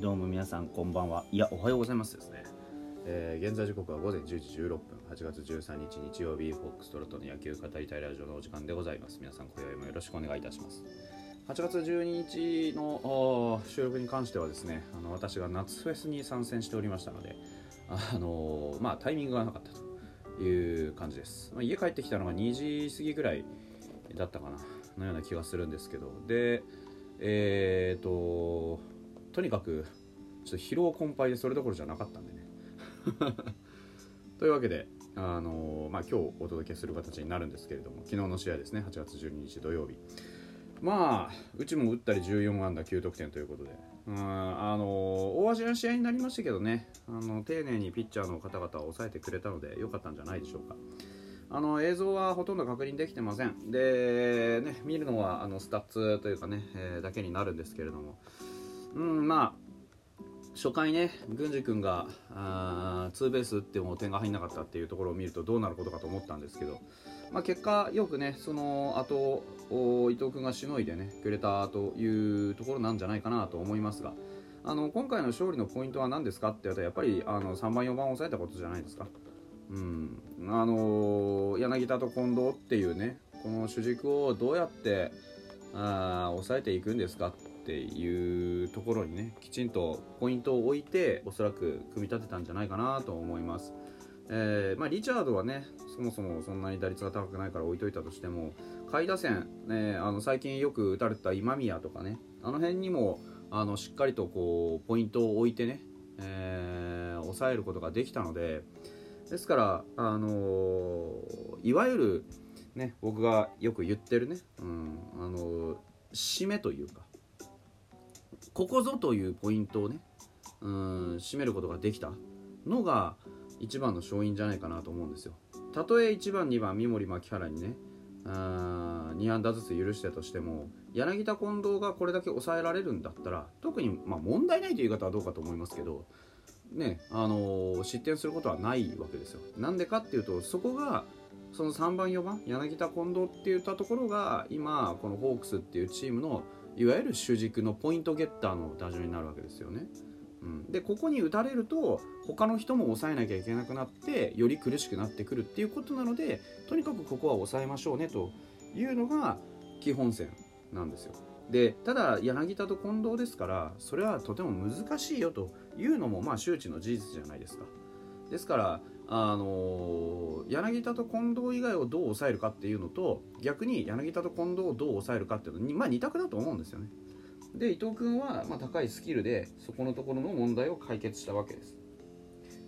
どうも皆さんこんばんは。いやおはようございますですね、えー現在時刻は午前10時16分。8月13日日曜日フォックストロットの野球語りたいラジオのお時間でございます。皆さん今宵もよろしくお願いいたします。8月12日の収録に関してはですねあの私が夏フェスに参戦しておりましたのであのーまあタイミングがなかったという感じです、まあ、家帰ってきたのが2時過ぎぐらいだったかなのような気がするんですけど。でえっ、ととにかくちょっと疲労困憊でそれどころじゃなかったんでね。というわけであのーまあ、今日お届けする形になるんですけれども昨日の試合ですね。8月12日土曜日。まあうちも打ったり14安打9得点ということで。うんあのー大味な試合になりましたけどね。あの丁寧にピッチャーの方々を抑えてくれたので良かったんじゃないでしょうか。あの映像はほとんど確認できてません。で、ね、見るのはあのスタッツというかね、えーだけになるんですけれども。うんまあ初回ね、郡司君があーツーベース打っても点が入んなかったっていうところを見るとどうなることかと思ったんですけど、まあ、結果よくねその後お伊藤君がしのいでねくれたというところなんじゃないかなと思いますがあの今回の勝利のポイントは何ですかって言ったらやっぱりあの3番4番を抑えたことじゃないですか。うん、あの柳田と近藤っていうねこの主軸をどうやってあ抑えていくんですかっていうところにねきちんとポイントを置いておそらく組み立てたんじゃないかなと思います、えーまあ、リチャードはねそもそもそんなに打率が高くないから置いといたとしても下位打線、ね、あの最近よく打たれた今宮とかねあの辺にもあのしっかりとこうポイントを置いてね、えー抑えることができたのでですから、あのーいわゆる、ね、僕がよく言ってるね、うんあのー締めというかここぞというポイントをね、うん、締めることができたのが一番の勝因じゃないかなと思うんですよ。たとえ1番2番三森牧原にねあ2安打ずつ許してとしても柳田近藤がこれだけ抑えられるんだったら特に、まあ、問題ないという言い方はどうかと思いますけどねあのー失点することはないわけですよ。なんでかっていうとそこがその3番4番柳田近藤って言ったところが今このホークスっていうチームのいわゆる主軸のポイントゲッターの打順になるわけですよね。うん、でここに打たれると他の人も抑えなきゃいけなくなってより苦しくなってくるっていうことなのでとにかくここは抑えましょうねというのが基本線なんですよ。でただ柳田と近藤ですからそれはとても難しいよというのもまあ周知の事実じゃないですか。ですからあの柳田と近藤以外をどう抑えるかっていうのと逆に柳田と近藤をどう抑えるかっていうのに、まあ、2択だと思うんですよね。で伊藤君は、まあ、高いスキルでそこのところの問題を解決したわけです。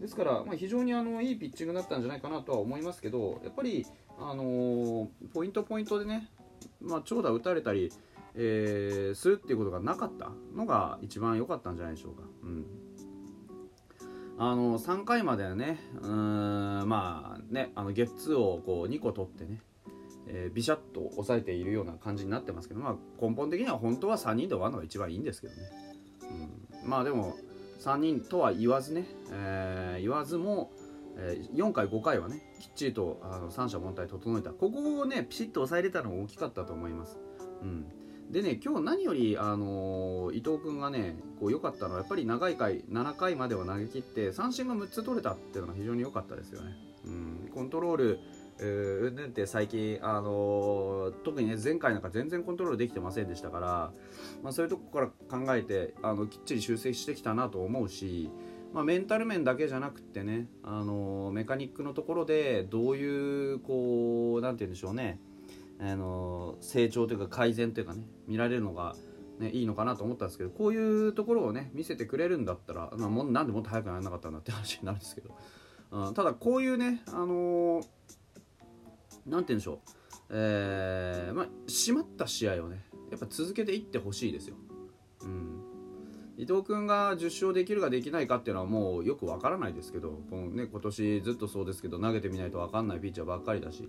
ですから、まあ、非常にあのいいピッチングだったんじゃないかなとは思いますけどやっぱり、あのポイントポイントでね、まあ、長打打たれたり、えーするっていうことがなかったのが一番良かったんじゃないでしょうか。うんあの3回まではねうんまあねあのゲッツーをこう2個取ってね、えービシャッと抑えているような感じになってますけど、まあ、根本的には本当は3人で終わるのが一番いいんですけどね、うん、まあでも3人とは言わずね、えー言わずも、えー4回5回はねきっちりとあの三者凡退整えた。ここをねピシッと抑えれたのが大きかったと思います、うん、でね今日何より、あのー伊藤君がねこう良かったのはやっぱり長い回7回までは投げ切って三振が6つ取れたっていうのが非常に良かったですよね、うん、コントロールうんぬんって最近、あのー特にね前回なんか全然コントロールできてませんでしたから、まあ、そういうとこから考えてあのきっちり修正してきたなと思うし、まあ、メンタル面だけじゃなくってね、あのーメカニックのところでどういうこうなんて言うんでしょうね、あの成長というか改善というかね見られるのが、ね、いいのかなと思ったんですけどこういうところをね見せてくれるんだったら、まあ、もなんでもっと早くならなかったんだって話になるんですけど、うん、ただこういうね、あのーて言うんでしょう、えーまあ、締まった試合をねやっぱ続けていってほしいですよ。うん。伊藤君が10勝できるかできないかっていうのはもうよくわからないですけどこの、ね、今年ずっとそうですけど投げてみないとわかんないピッチャーばっかりだし、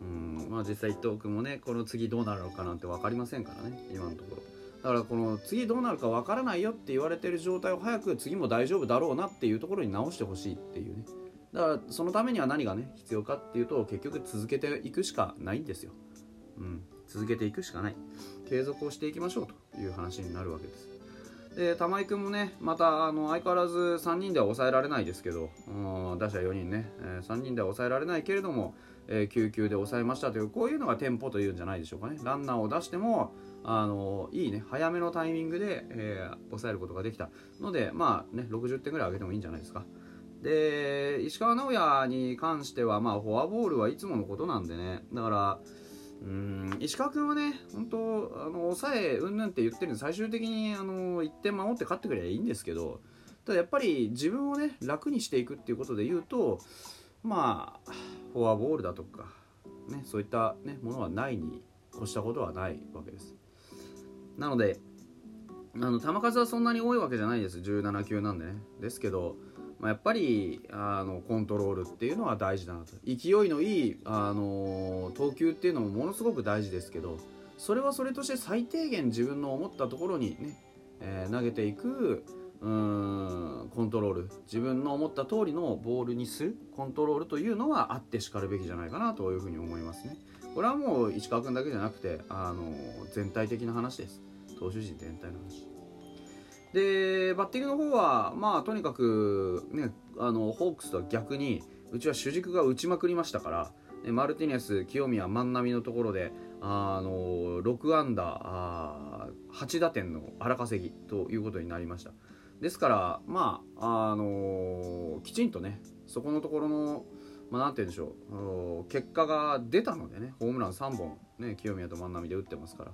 うんまあ、実際伊藤君もねこの次どうなるのかなんて分かりませんからね今のところ。だからこの次どうなるか分からないよって言われてる状態を早く次も大丈夫だろうなっていうところに直してほしいっていうね。だからそのためには何がね必要かっていうと結局続けていくしかないんですよ、うん、続けていくしかない。継続をしていきましょうという話になるわけです。で玉井君もねまたあの相変わらず3人では抑えられないですけど、うん、打者4人ね、えー、3人では抑えられないけれども、えー、9球で抑えましたというこういうのがテンポというんじゃないでしょうかね。ランナーを出してもあのいいね早めのタイミングで、えー、抑えることができたのでまあね60点ぐらい上げてもいいんじゃないですか。で石川直也に関してはまあフォアボールはいつものことなんでね。だからうん石川君はね、本当、あの抑えうんぬんって言ってるんで、最終的にあの1点守って勝ってくればいいんですけど、ただやっぱり自分をね、楽にしていくっていうことで言うと、まあ、フォアボールだとか、ね、そういった、ね、ものはないに越したことはないわけです。なので、あの球数はそんなに多いわけじゃないです、17球なんでね。ですけど、まあ、やっぱりあのコントロールっていうのは大事だなと勢いのいいあの投球っていうのもものすごく大事ですけどそれはそれとして最低限自分の思ったところにね、えー、投げていくうんコントロール。自分の思った通りのボールにする。コントロールというのはあってしかるべきじゃないかなというふうに思いますね。これはもう石川君だけじゃなくてあの全体的な話です。投手陣全体の話。でバッティングの方は、まあ、とにかく、ね、あのホークスとは逆にうちは主軸が打ちまくりましたからマルティネス、清宮、万波のところであの6安打8打点の荒稼ぎということになりました。ですからまああのきちんとねそこのところのまあ、なんて言うんでしょう結果が出たのでねホームラン3本、ね、清宮と万波で打ってますから。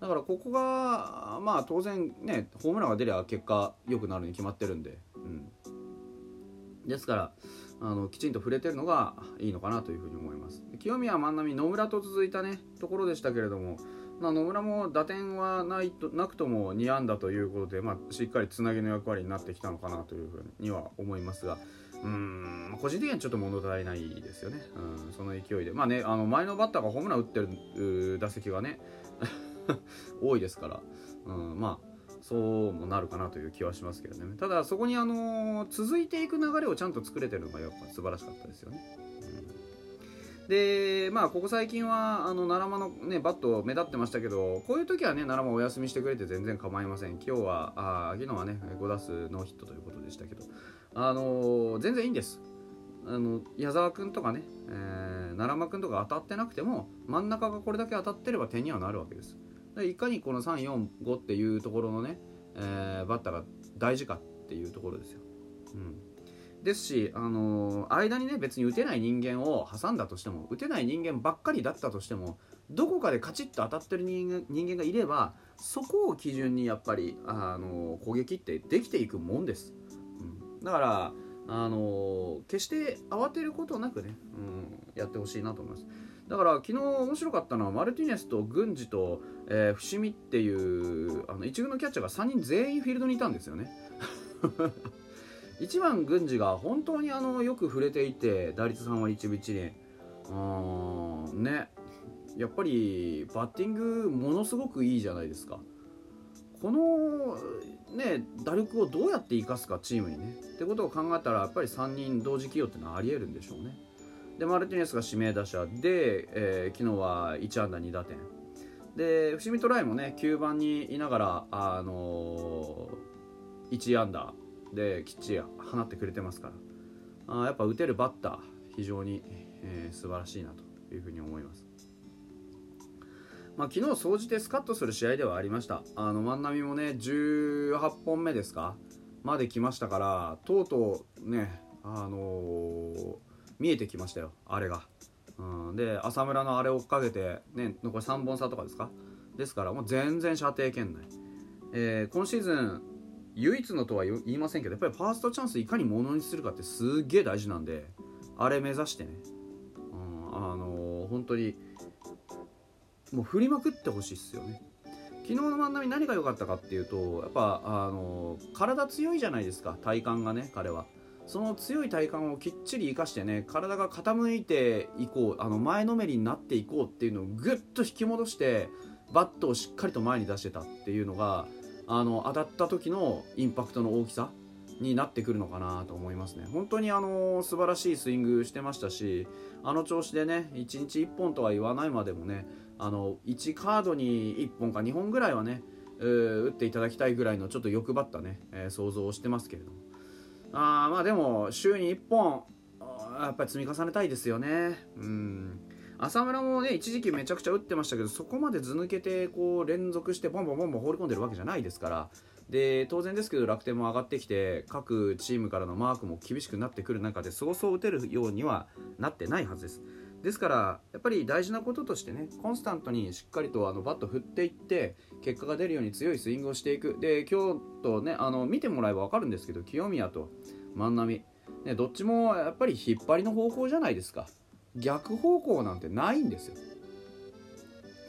だからここがまあ当然ねホームランが出りゃ結果良くなるに決まってるんで、うん、ですからあのきちんと触れてるのがいいのかなというふうに思います。清宮万波野村と続いたねところでしたけれども、野村も打点はないとなくとも2安打ということで、まあ、しっかりつなぎの役割になってきたのかなというふうには思いますがうん個人的にはちょっと物足りないですよね、うん、その勢いで。まあねあの前のバッターがホームラン打ってる打席がね 多いですから、うん、まあそうもなるかなという気はしますけどね。ただそこにあの続いていく流れをちゃんと作れてるのがやっぱ素晴らしかったですよね。でまあここ最近はあの奈良間の、ね、バット目立ってましたけどこういう時はね奈良間お休みしてくれて全然構いません。今日はあ昨日はね5打数ノーヒットということでしたけどあの全然いいんです。あの矢沢君とかね、えー、奈良間君とか当たってなくても真ん中がこれだけ当たってれば点にはなるわけです。でいかにこの345っていうところのね、えー、バッターが大事かっていうところですよ、うん、ですし、あのー、間にね別に打てない人間を挟んだとしても打てない人間ばっかりだったとしてもどこかでカチッと当たってる人間がいればそこを基準にやっぱり、あのー、攻撃ってできていくもんです、うん、だからあの決して慌てることなくね、うん、やってほしいなと思います。だから昨日面白かったのはマルティネスと郡司と、えー、伏見っていうあの一軍のキャッチャーが3人全員フィールドにいたんですよね。1番郡司が本当にあのよく触れていて打率3割1分1厘うんね。やっぱりバッティングものすごくいいじゃないですか。このね打力をどうやって生かすかチームにね。ってことを考えたらやっぱり3人同時起用ってのはありえるんでしょうね。でマルティネスが指名打者で、えー、昨日は1安打2打点。で伏見トライもね9番にいながら、あのー、1安打できっちり放ってくれてますから。あやっぱ打てるバッター非常に、えー、素晴らしいなというふうに思います。まあ、昨日総じてスカッとする試合ではありました。あの万波もね18本目ですか？まで来ましたからとうとうねあのー見えてきましたよあれが、うん、で浅村のあれを追っかけて、ね、残り3本差とかですか？ですからもう全然射程圏内、えー、今シーズン唯一のとは言いませんけどやっぱりファーストチャンスいかにものにするかってすっげえ大事なんであれ目指してね、うん、あのー、本当にもう振りまくってほしいっすよね。昨日の万波何が良かったかっていうとやっぱあのー、体強いじゃないですか体幹がね彼は。その強い体幹をきっちり生かしてね体が傾いていこうあの前のめりになっていこうっていうのをぐっと引き戻してバットをしっかりと前に出してたっていうのがあの当たった時のインパクトの大きさになってくるのかなと思いますね。本当にあの素晴らしいスイングしてましたしあの調子でね1日1本とは言わないまでもねあの1カードに1本か2本ぐらいはね打っていただきたいぐらいのちょっと欲張ったね、えー、想像をしてますけれども。あまあでも週に1本やっぱり積み重ねたいですよね。うん。浅村もね一時期めちゃくちゃ打ってましたけどそこまでず抜けてこう連続してボンボンボンボン放り込んでるわけじゃないですから。で当然ですけど楽天も上がってきて各チームからのマークも厳しくなってくる中でそうそう打てるようにはなってないはずです。ですからやっぱり大事なこととしてねコンスタントにしっかりとあのバット振っていって結果が出るように強いスイングをしていく。で今日とねあの見てもらえば分かるんですけど清宮と万波、ね、どっちもやっぱり引っ張りの方向じゃないですか。逆方向なんてないんですよ。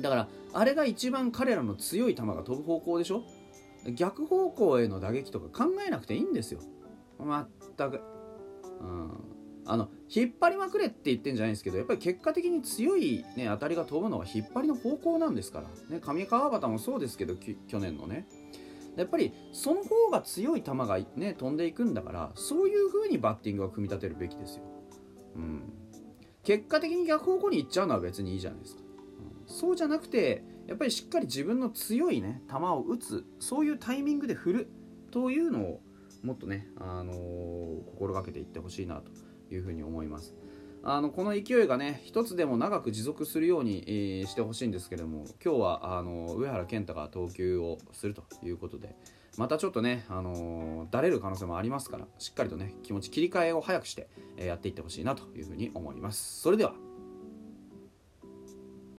だからあれが一番彼らの強い球が飛ぶ方向でしょ？逆方向への打撃とか考えなくていいんですよ。全く。うん。あの引っ張りまくれって言ってんじゃないんですけどやっぱり結果的に強い、ね、当たりが飛ぶのは引っ張りの方向なんですから、ね、上川端もそうですけど去年のね。やっぱりその方が強い球が、ね、飛んでいくんだからそういう風にバッティングは組み立てるべきですよ、うん、結果的に逆方向に行っちゃうのは別にいいじゃないですか、うん、そうじゃなくてやっぱりしっかり自分の強いね球を打つそういうタイミングで振るというのをもっとね、あのー、心がけていってほしいなというふうに思います。あのこの勢いがね一つでも長く持続するように、えー、してほしいんですけども今日はあの上原健太が投球をするということでまたちょっとね、あのー、だれる可能性もありますからしっかりとね気持ち切り替えを早くして、え、やっていってほしいなというふうに思います。それでは。